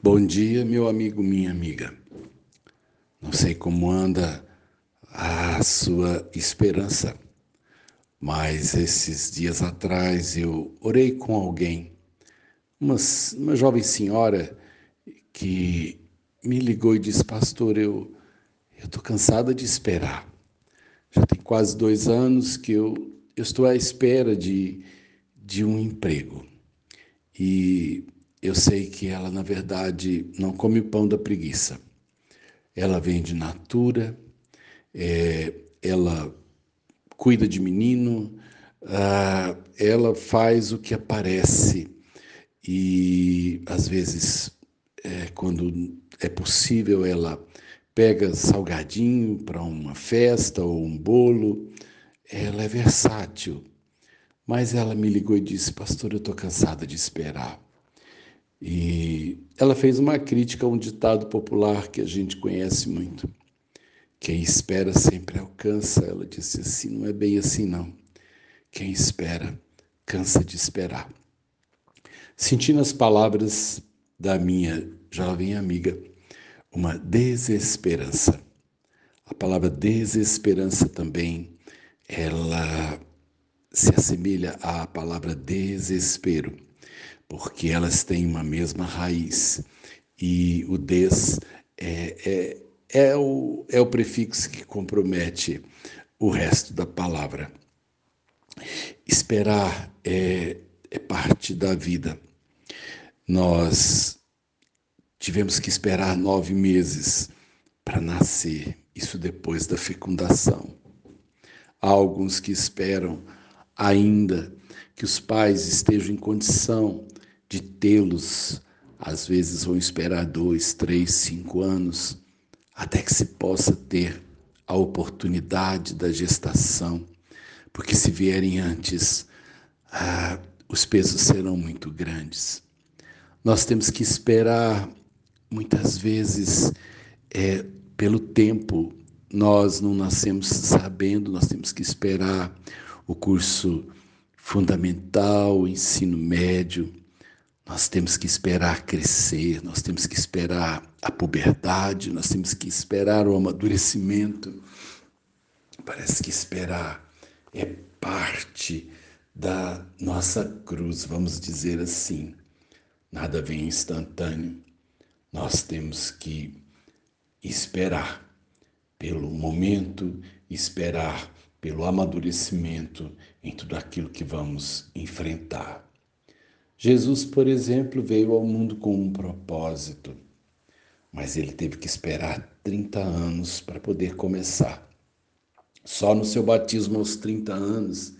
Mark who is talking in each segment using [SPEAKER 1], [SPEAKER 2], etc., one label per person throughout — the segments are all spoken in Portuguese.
[SPEAKER 1] Bom dia, meu amigo, minha amiga. Não sei como anda a sua esperança, mas esses dias atrás eu orei com alguém, uma, uma jovem senhora que me ligou e disse: Pastor, eu estou cansada de esperar. Já tem quase dois anos que eu, eu estou à espera de, de um emprego. E eu sei que ela, na verdade, não come o pão da preguiça. Ela vende natura, é, ela cuida de menino, ah, ela faz o que aparece e às vezes, é, quando é possível, ela pega salgadinho para uma festa ou um bolo. Ela é versátil. Mas ela me ligou e disse: Pastor, eu estou cansada de esperar. E ela fez uma crítica a um ditado popular que a gente conhece muito. Quem espera sempre alcança. Ela disse assim: não é bem assim, não. Quem espera, cansa de esperar. Senti nas palavras da minha jovem amiga uma desesperança. A palavra desesperança também, ela se assemelha à palavra desespero porque elas têm uma mesma raiz. E o des é, é, é, o, é o prefixo que compromete o resto da palavra. Esperar é, é parte da vida. Nós tivemos que esperar nove meses para nascer, isso depois da fecundação. Há alguns que esperam ainda que os pais estejam em condição de tê-los. Às vezes vão esperar dois, três, cinco anos até que se possa ter a oportunidade da gestação, porque se vierem antes, ah, os pesos serão muito grandes. Nós temos que esperar, muitas vezes, é, pelo tempo. Nós não nascemos sabendo, nós temos que esperar o curso fundamental, o ensino médio, nós temos que esperar crescer, nós temos que esperar a puberdade, nós temos que esperar o amadurecimento. Parece que esperar é parte da nossa cruz, vamos dizer assim. Nada vem instantâneo. Nós temos que esperar pelo momento, esperar pelo amadurecimento em tudo aquilo que vamos enfrentar. Jesus, por exemplo, veio ao mundo com um propósito, mas ele teve que esperar 30 anos para poder começar. Só no seu batismo aos 30 anos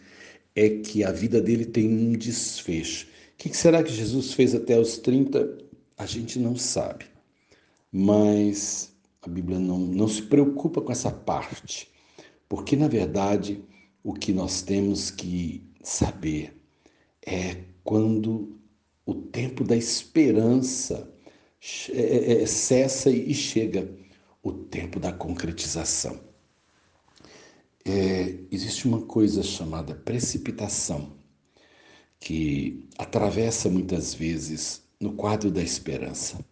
[SPEAKER 1] é que a vida dele tem um desfecho. O que será que Jesus fez até os 30? A gente não sabe. Mas a Bíblia não, não se preocupa com essa parte, porque na verdade o que nós temos que saber é quando o tempo da esperança é, é, é, cessa e chega o tempo da concretização. É, existe uma coisa chamada precipitação que atravessa muitas vezes no quadro da esperança.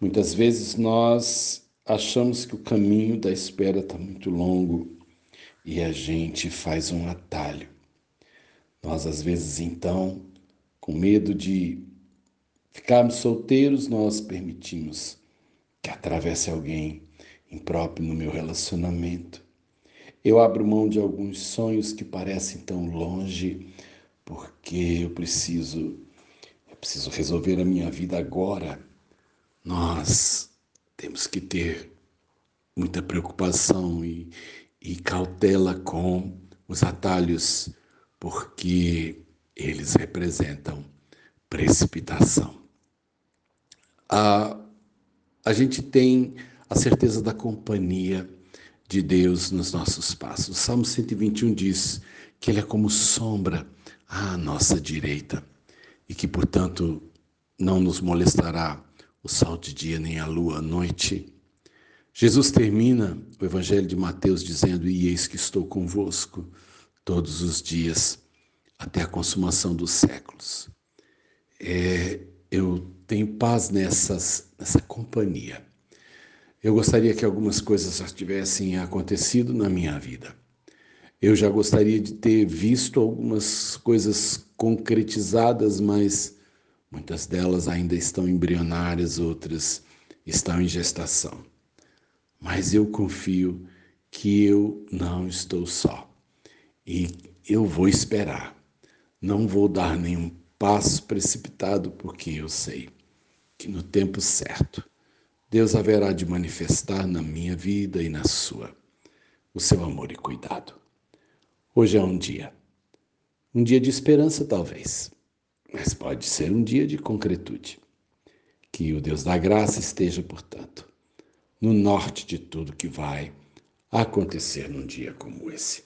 [SPEAKER 1] Muitas vezes nós achamos que o caminho da espera está muito longo e a gente faz um atalho. Nós, às vezes, então, com medo de ficarmos solteiros, nós permitimos que atravesse alguém impróprio no meu relacionamento. Eu abro mão de alguns sonhos que parecem tão longe, porque eu preciso, eu preciso resolver a minha vida agora. Nós temos que ter muita preocupação e, e cautela com os atalhos porque eles representam precipitação. A, a gente tem a certeza da companhia de Deus nos nossos passos. O Salmo 121 diz que Ele é como sombra à nossa direita e que, portanto, não nos molestará o sol de dia nem a lua à noite. Jesus termina o Evangelho de Mateus dizendo: E eis que estou convosco todos os dias até a consumação dos séculos. É, eu tenho paz nessas, nessa companhia. Eu gostaria que algumas coisas já tivessem acontecido na minha vida. Eu já gostaria de ter visto algumas coisas concretizadas, mas muitas delas ainda estão embrionárias, outras estão em gestação. Mas eu confio que eu não estou só e eu vou esperar. Não vou dar nenhum passo precipitado, porque eu sei que no tempo certo Deus haverá de manifestar na minha vida e na sua o seu amor e cuidado. Hoje é um dia, um dia de esperança, talvez, mas pode ser um dia de concretude. Que o Deus da graça esteja, portanto, no norte de tudo que vai acontecer num dia como esse.